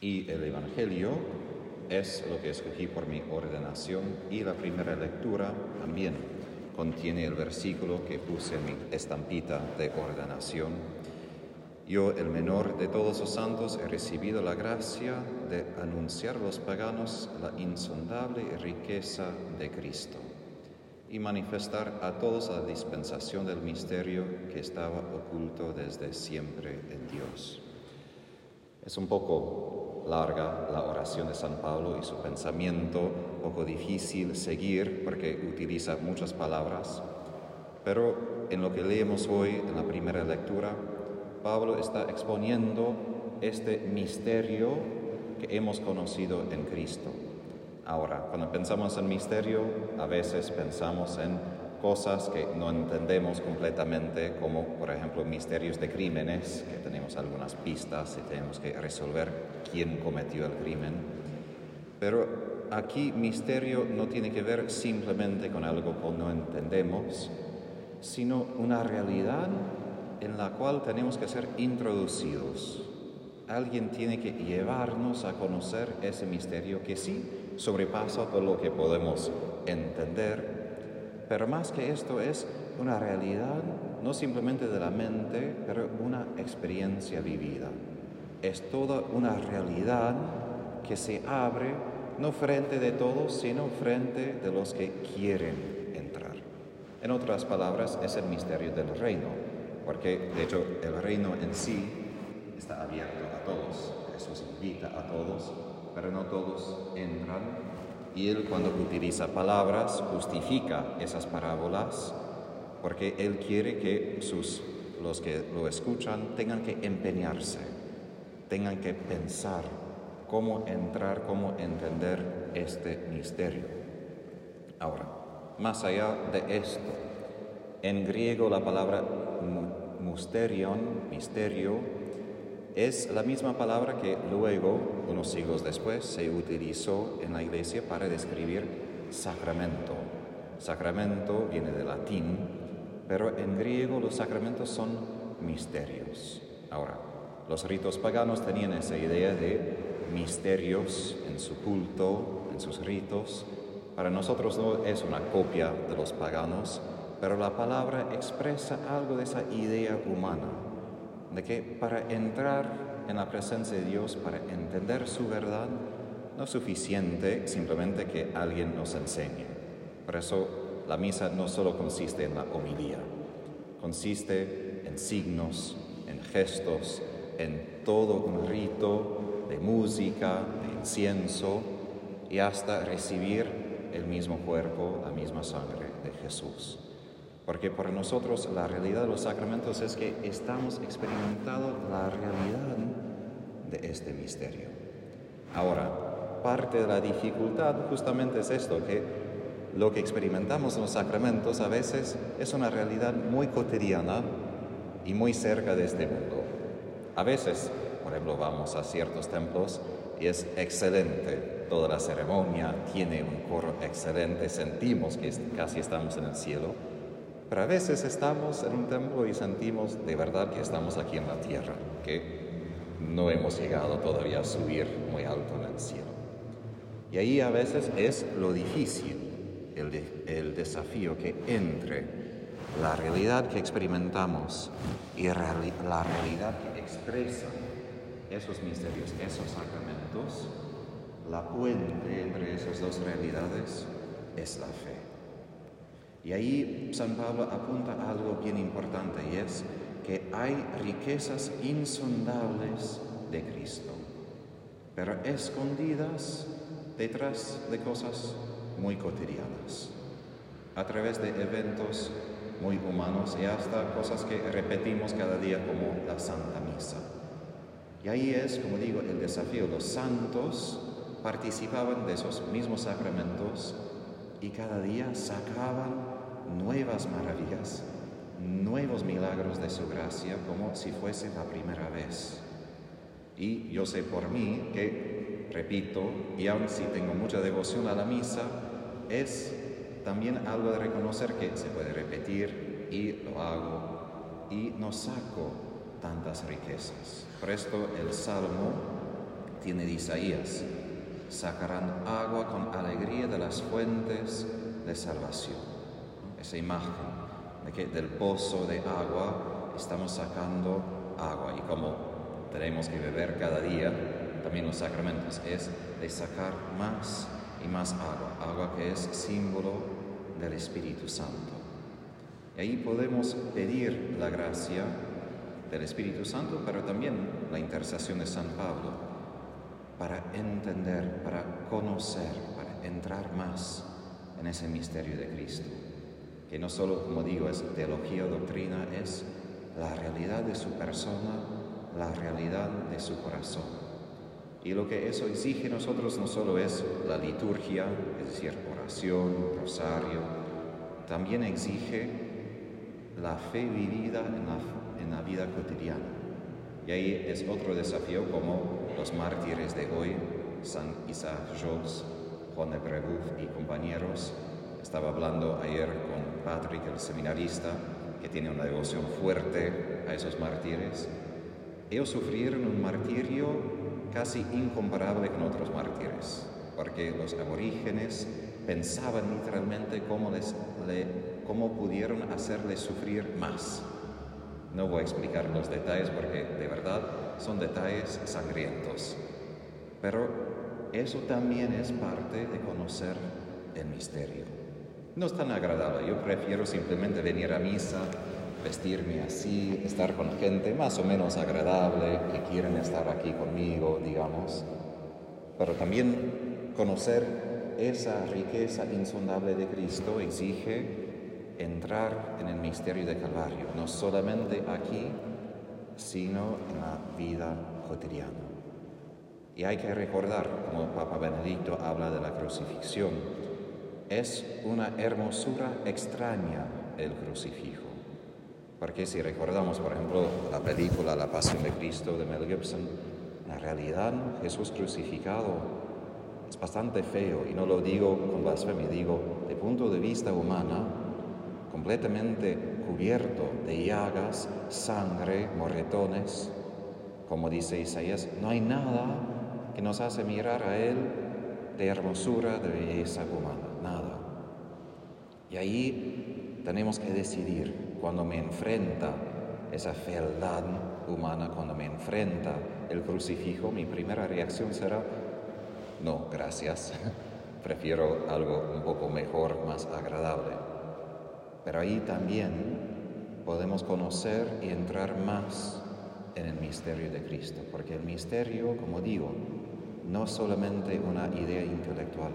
Y el Evangelio es lo que escogí por mi ordenación y la primera lectura también contiene el versículo que puse en mi estampita de ordenación. Yo, el menor de todos los santos, he recibido la gracia de anunciar a los paganos la insondable riqueza de Cristo y manifestar a todos la dispensación del misterio que estaba oculto desde siempre en Dios. Es un poco larga la oración de San Pablo y su pensamiento, poco difícil seguir porque utiliza muchas palabras, pero en lo que leemos hoy en la primera lectura, Pablo está exponiendo este misterio que hemos conocido en Cristo. Ahora, cuando pensamos en misterio, a veces pensamos en cosas que no entendemos completamente, como por ejemplo misterios de crímenes, que tenemos algunas pistas y tenemos que resolver quién cometió el crimen. Pero aquí misterio no tiene que ver simplemente con algo que no entendemos, sino una realidad en la cual tenemos que ser introducidos. Alguien tiene que llevarnos a conocer ese misterio que sí sobrepasa todo lo que podemos entender pero más que esto es una realidad no simplemente de la mente, pero una experiencia vivida. Es toda una realidad que se abre no frente de todos, sino frente de los que quieren entrar. En otras palabras, es el misterio del reino, porque de hecho el reino en sí está abierto a todos, Jesús invita a todos, pero no todos entran y él cuando utiliza palabras justifica esas parábolas porque él quiere que sus, los que lo escuchan tengan que empeñarse, tengan que pensar cómo entrar, cómo entender este misterio. Ahora, más allá de esto, en griego la palabra musterion, misterio, es la misma palabra que luego, unos siglos después, se utilizó en la iglesia para describir sacramento. Sacramento viene del latín, pero en griego los sacramentos son misterios. Ahora, los ritos paganos tenían esa idea de misterios en su culto, en sus ritos. Para nosotros no es una copia de los paganos, pero la palabra expresa algo de esa idea humana de que para entrar en la presencia de Dios, para entender su verdad, no es suficiente simplemente que alguien nos enseñe. Por eso la misa no solo consiste en la homilía, consiste en signos, en gestos, en todo un rito de música, de incienso y hasta recibir el mismo cuerpo, la misma sangre de Jesús. Porque para nosotros la realidad de los sacramentos es que estamos experimentando la realidad de este misterio. Ahora, parte de la dificultad justamente es esto, que lo que experimentamos en los sacramentos a veces es una realidad muy cotidiana y muy cerca de este mundo. A veces, por ejemplo, vamos a ciertos templos y es excelente toda la ceremonia, tiene un coro excelente, sentimos que casi estamos en el cielo pero a veces estamos en un templo y sentimos de verdad que estamos aquí en la tierra, que no hemos llegado todavía a subir muy alto en el cielo. Y ahí a veces es lo difícil, el, desafío que entre la realidad que experimentamos y la realidad que expresa esos misterios, esos sacramentos, la puente entre esas dos realidades es la fe. Y ahí San Pablo apunta algo bien importante y es que hay riquezas insondables de Cristo, pero escondidas detrás de cosas muy cotidianas, a través de eventos muy humanos y hasta cosas que repetimos cada día como la Santa Misa. Y ahí es, como digo, el desafío. Los santos participaban de esos mismos sacramentos y cada día sacaban nuevas maravillas, nuevos milagros de su gracia como si fuese la primera vez. Y yo sé por mí que, repito, y aun si tengo mucha devoción a la misa, es también algo de reconocer que se puede repetir y lo hago y no saco tantas riquezas. Por esto el Salmo tiene Isaías, sacarán agua con alegría de las fuentes de salvación. Esa imagen de que del pozo de agua estamos sacando agua. Y como tenemos que beber cada día, también los sacramentos, es de sacar más y más agua, agua que es símbolo del Espíritu Santo. Y ahí podemos pedir la gracia del Espíritu Santo, pero también la intercesión de San Pablo para entender, para conocer, para entrar más en ese misterio de Cristo, que no solo, como digo, es teología o doctrina, es la realidad de su persona, la realidad de su corazón. Y lo que eso exige nosotros no solo es la liturgia, es decir, oración, rosario, también exige la fe vivida en la, en la vida cotidiana. Y ahí es otro desafío como los mártires de hoy, San Isaac Jones, Juan de Brebeuf y compañeros. Estaba hablando ayer con Patrick, el seminarista, que tiene una devoción fuerte a esos mártires. Ellos sufrieron un martirio casi incomparable con otros mártires, porque los aborígenes pensaban literalmente cómo, les, cómo pudieron hacerles sufrir más. No voy a explicar los detalles porque de verdad son detalles sangrientos, pero eso también es parte de conocer el misterio. No es tan agradable, yo prefiero simplemente venir a misa, vestirme así, estar con gente más o menos agradable que quieren estar aquí conmigo, digamos, pero también conocer esa riqueza insondable de Cristo exige entrar en el misterio de Calvario, no solamente aquí, sino en la vida cotidiana. Y hay que recordar, como Papa Benedicto habla de la crucifixión, es una hermosura extraña el crucifijo. Porque si recordamos, por ejemplo, la película La Pasión de Cristo de Mel Gibson, en realidad Jesús crucificado es bastante feo, y no lo digo con blasfemia, digo, de punto de vista humana, completamente cubierto de llagas, sangre, morretones. Como dice Isaías, no hay nada que nos hace mirar a Él de hermosura, de belleza humana, nada. Y ahí tenemos que decidir, cuando me enfrenta esa fealdad humana, cuando me enfrenta el crucifijo, mi primera reacción será, no, gracias, prefiero algo un poco mejor, más agradable. Pero ahí también podemos conocer y entrar más en el misterio de Cristo, porque el misterio, como digo, no solamente una idea intelectual,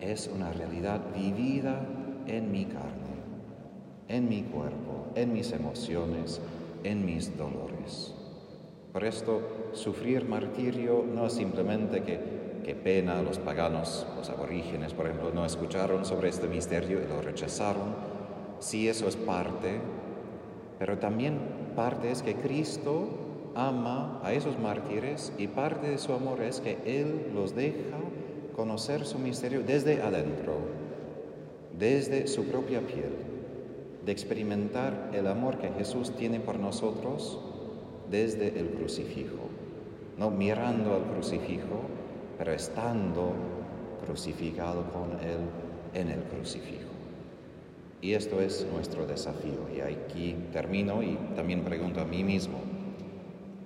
es una realidad vivida en mi carne, en mi cuerpo, en mis emociones, en mis dolores. Por esto, sufrir martirio no es simplemente que pena los paganos, los aborígenes, por ejemplo, no escucharon sobre este misterio y lo rechazaron, sí eso es parte, pero también parte es que Cristo ama a esos mártires y parte de su amor es que Él los deja conocer su misterio desde adentro, desde su propia piel, de experimentar el amor que Jesús tiene por nosotros desde el crucifijo, no mirando al crucifijo, pero estando crucificado con Él en el crucifijo. Y esto es nuestro desafío. Y aquí termino y también pregunto a mí mismo,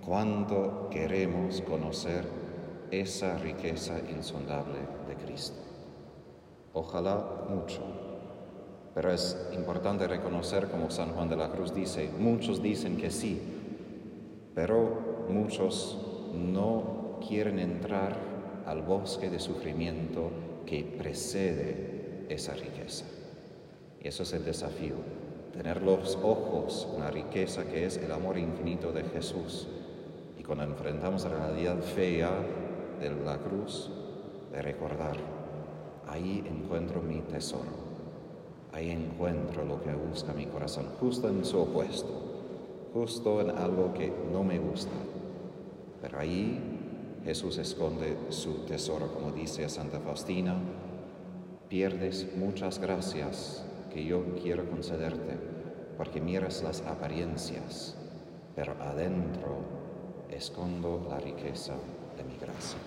¿cuánto queremos conocer esa riqueza insondable de Cristo? Ojalá mucho. Pero es importante reconocer, como San Juan de la Cruz dice, muchos dicen que sí, pero muchos no quieren entrar al bosque de sufrimiento que precede esa riqueza. Y eso es el desafío, tener los ojos en la riqueza que es el amor infinito de Jesús. Y cuando enfrentamos la realidad fea de la cruz, de recordar, ahí encuentro mi tesoro, ahí encuentro lo que busca mi corazón, justo en su opuesto, justo en algo que no me gusta. Pero ahí Jesús esconde su tesoro, como dice Santa Faustina, pierdes muchas gracias que yo quiero concederte, porque miras las apariencias, pero adentro escondo la ricchezza della mia grazia.